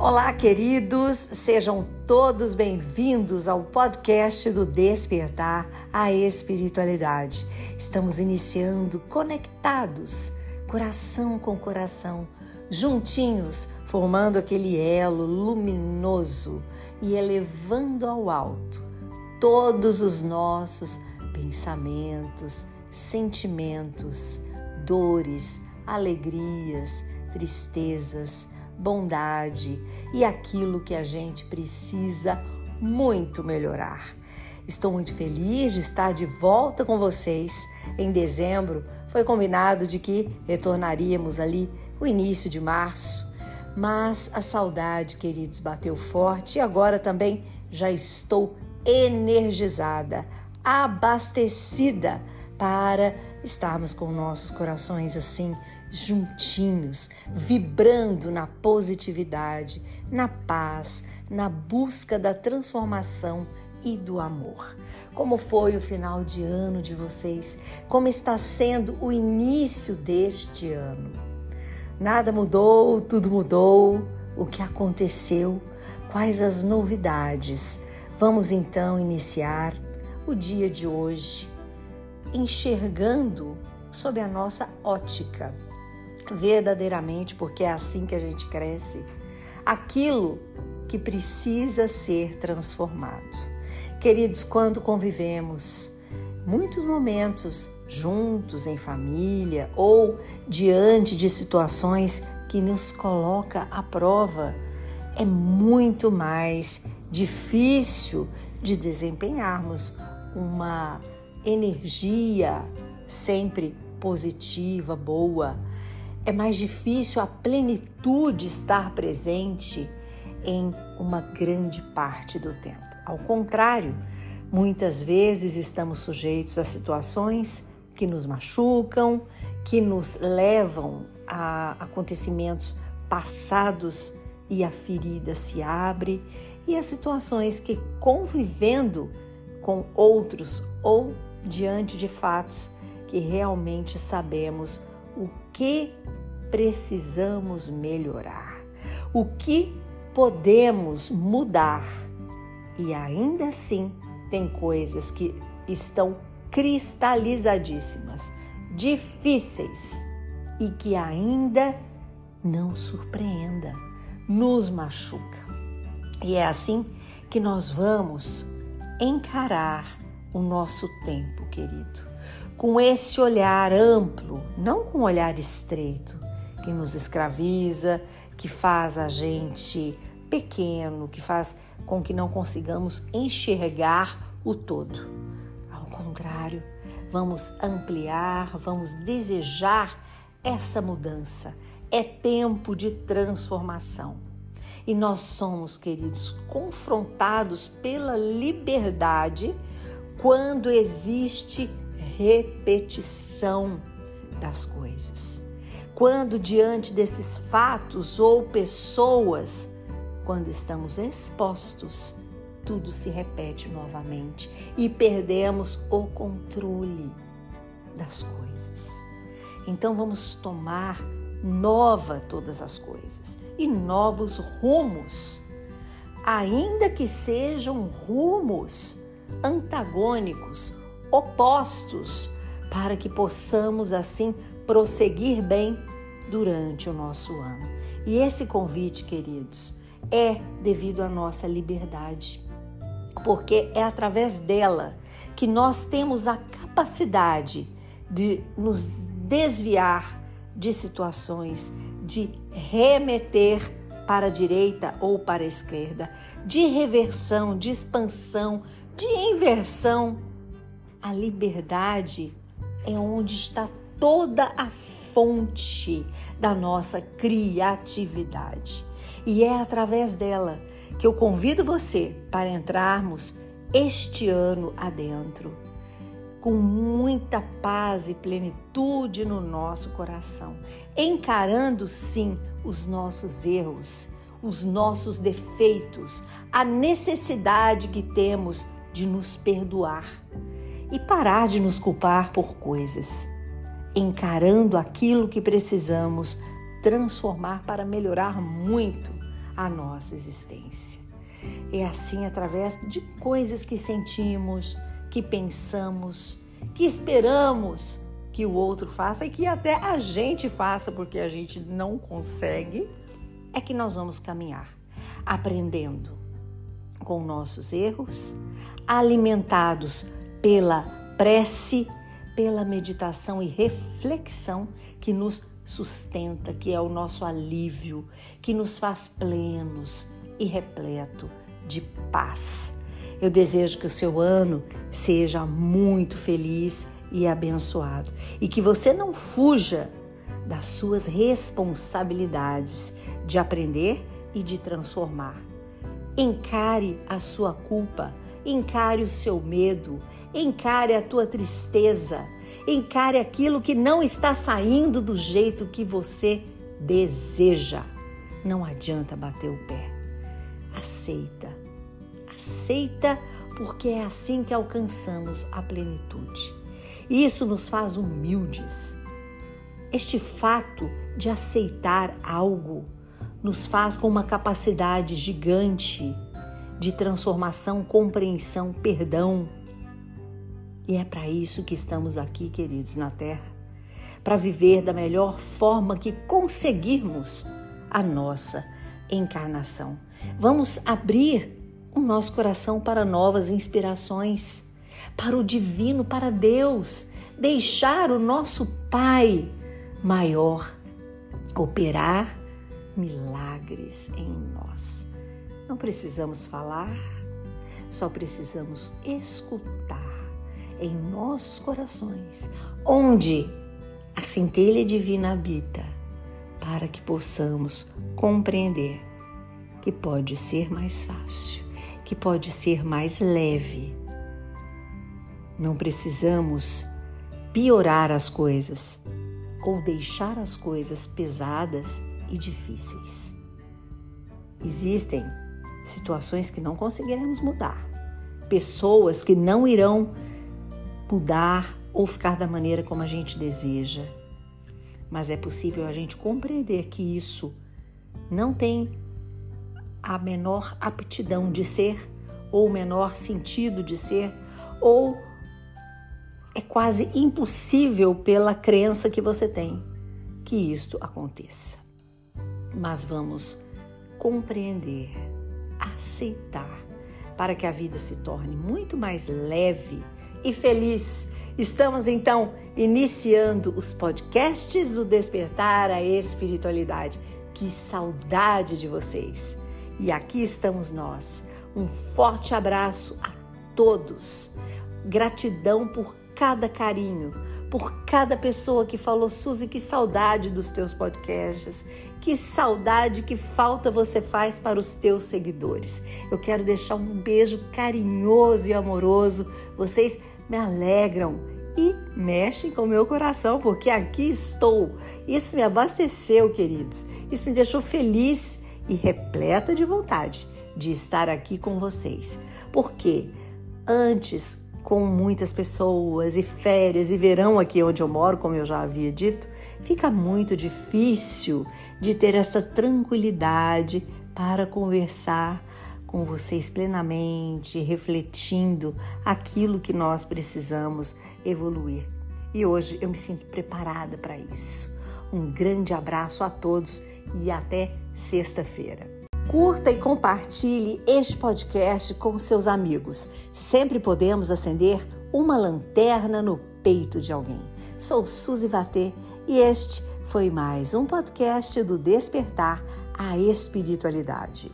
Olá, queridos, sejam todos bem-vindos ao podcast do Despertar a Espiritualidade. Estamos iniciando conectados, coração com coração, juntinhos, formando aquele elo luminoso e elevando ao alto todos os nossos pensamentos, sentimentos, dores, alegrias, tristezas bondade e aquilo que a gente precisa muito melhorar. Estou muito feliz de estar de volta com vocês. Em dezembro foi combinado de que retornaríamos ali o início de março, mas a saudade, queridos, bateu forte e agora também já estou energizada, abastecida para estarmos com nossos corações assim juntinhos, vibrando na positividade, na paz, na busca da transformação e do amor. Como foi o final de ano de vocês? Como está sendo o início deste ano? Nada mudou, tudo mudou. O que aconteceu? Quais as novidades? Vamos então iniciar o dia de hoje enxergando sob a nossa ótica verdadeiramente, porque é assim que a gente cresce, aquilo que precisa ser transformado. Queridos, quando convivemos muitos momentos juntos em família ou diante de situações que nos coloca à prova, é muito mais difícil de desempenharmos uma energia sempre positiva, boa, é mais difícil a plenitude estar presente em uma grande parte do tempo. Ao contrário, muitas vezes estamos sujeitos a situações que nos machucam, que nos levam a acontecimentos passados e a ferida se abre, e a situações que convivendo com outros ou diante de fatos que realmente sabemos o que precisamos melhorar, o que podemos mudar. E ainda assim, tem coisas que estão cristalizadíssimas, difíceis e que ainda não surpreenda, nos machuca. E é assim que nós vamos encarar o nosso tempo, querido, com esse olhar amplo, não com um olhar estreito, que nos escraviza, que faz a gente pequeno, que faz com que não consigamos enxergar o todo. Ao contrário, vamos ampliar, vamos desejar essa mudança. É tempo de transformação. E nós somos, queridos, confrontados pela liberdade quando existe repetição das coisas quando diante desses fatos ou pessoas, quando estamos expostos, tudo se repete novamente e perdemos o controle das coisas. Então vamos tomar nova todas as coisas e novos rumos, ainda que sejam rumos antagônicos, opostos, para que possamos assim prosseguir bem durante o nosso ano. E esse convite, queridos, é devido à nossa liberdade, porque é através dela que nós temos a capacidade de nos desviar de situações, de remeter para a direita ou para a esquerda, de reversão, de expansão, de inversão. A liberdade é onde está toda a fonte da nossa criatividade. E é através dela que eu convido você para entrarmos este ano adentro, com muita paz e plenitude no nosso coração, encarando sim os nossos erros, os nossos defeitos, a necessidade que temos de nos perdoar e parar de nos culpar por coisas encarando aquilo que precisamos transformar para melhorar muito a nossa existência. É assim através de coisas que sentimos, que pensamos, que esperamos que o outro faça e que até a gente faça porque a gente não consegue, é que nós vamos caminhar, aprendendo com nossos erros, alimentados pela prece, pela meditação e reflexão que nos sustenta, que é o nosso alívio, que nos faz plenos e repleto de paz. Eu desejo que o seu ano seja muito feliz e abençoado e que você não fuja das suas responsabilidades de aprender e de transformar. Encare a sua culpa, encare o seu medo, encare a tua tristeza, encare aquilo que não está saindo do jeito que você deseja. Não adianta bater o pé. Aceita. Aceita porque é assim que alcançamos a plenitude. Isso nos faz humildes. Este fato de aceitar algo nos faz com uma capacidade gigante de transformação, compreensão, perdão. E é para isso que estamos aqui, queridos, na Terra para viver da melhor forma que conseguirmos a nossa encarnação. Vamos abrir o nosso coração para novas inspirações para o divino, para Deus, deixar o nosso Pai maior operar milagres em nós. Não precisamos falar, só precisamos escutar em nossos corações, onde a centelha divina habita, para que possamos compreender que pode ser mais fácil, que pode ser mais leve não precisamos piorar as coisas ou deixar as coisas pesadas e difíceis. Existem situações que não conseguiremos mudar, pessoas que não irão mudar ou ficar da maneira como a gente deseja. Mas é possível a gente compreender que isso não tem a menor aptidão de ser, ou o menor sentido de ser, ou é quase impossível pela crença que você tem que isto aconteça. Mas vamos compreender, aceitar, para que a vida se torne muito mais leve e feliz. Estamos então iniciando os podcasts do Despertar a Espiritualidade. Que saudade de vocês! E aqui estamos nós. Um forte abraço a todos. Gratidão por cada carinho, por cada pessoa que falou, Suzy, que saudade dos teus podcasts, que saudade, que falta você faz para os teus seguidores. Eu quero deixar um beijo carinhoso e amoroso. Vocês me alegram e mexem com o meu coração, porque aqui estou. Isso me abasteceu, queridos. Isso me deixou feliz e repleta de vontade de estar aqui com vocês. Porque antes com muitas pessoas e férias e verão aqui onde eu moro, como eu já havia dito, fica muito difícil de ter essa tranquilidade para conversar com vocês plenamente, refletindo aquilo que nós precisamos evoluir. E hoje eu me sinto preparada para isso. Um grande abraço a todos e até sexta-feira. Curta e compartilhe este podcast com seus amigos. Sempre podemos acender uma lanterna no peito de alguém. Sou Suzy Vatê e este foi mais um podcast do Despertar a Espiritualidade.